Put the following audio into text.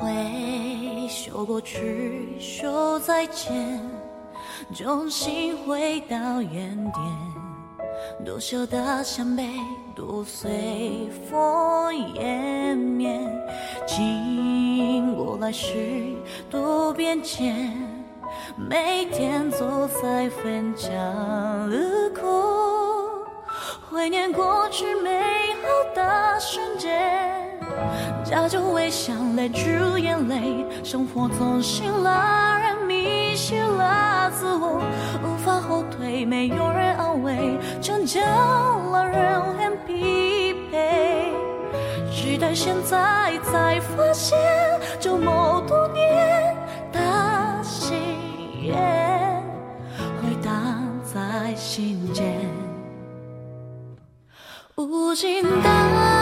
回首过去，说再见，重新回到原点。多少的伤悲，都随风湮灭。经过来时多变迁，每天走在分岔路口，怀念过去美假酒微笑，泪珠眼泪，生活总是让人迷失了自我，无法后退，没有人安慰，成就了人很疲惫。直到现在才发现，这么多年的誓言，回荡在心间，无尽的。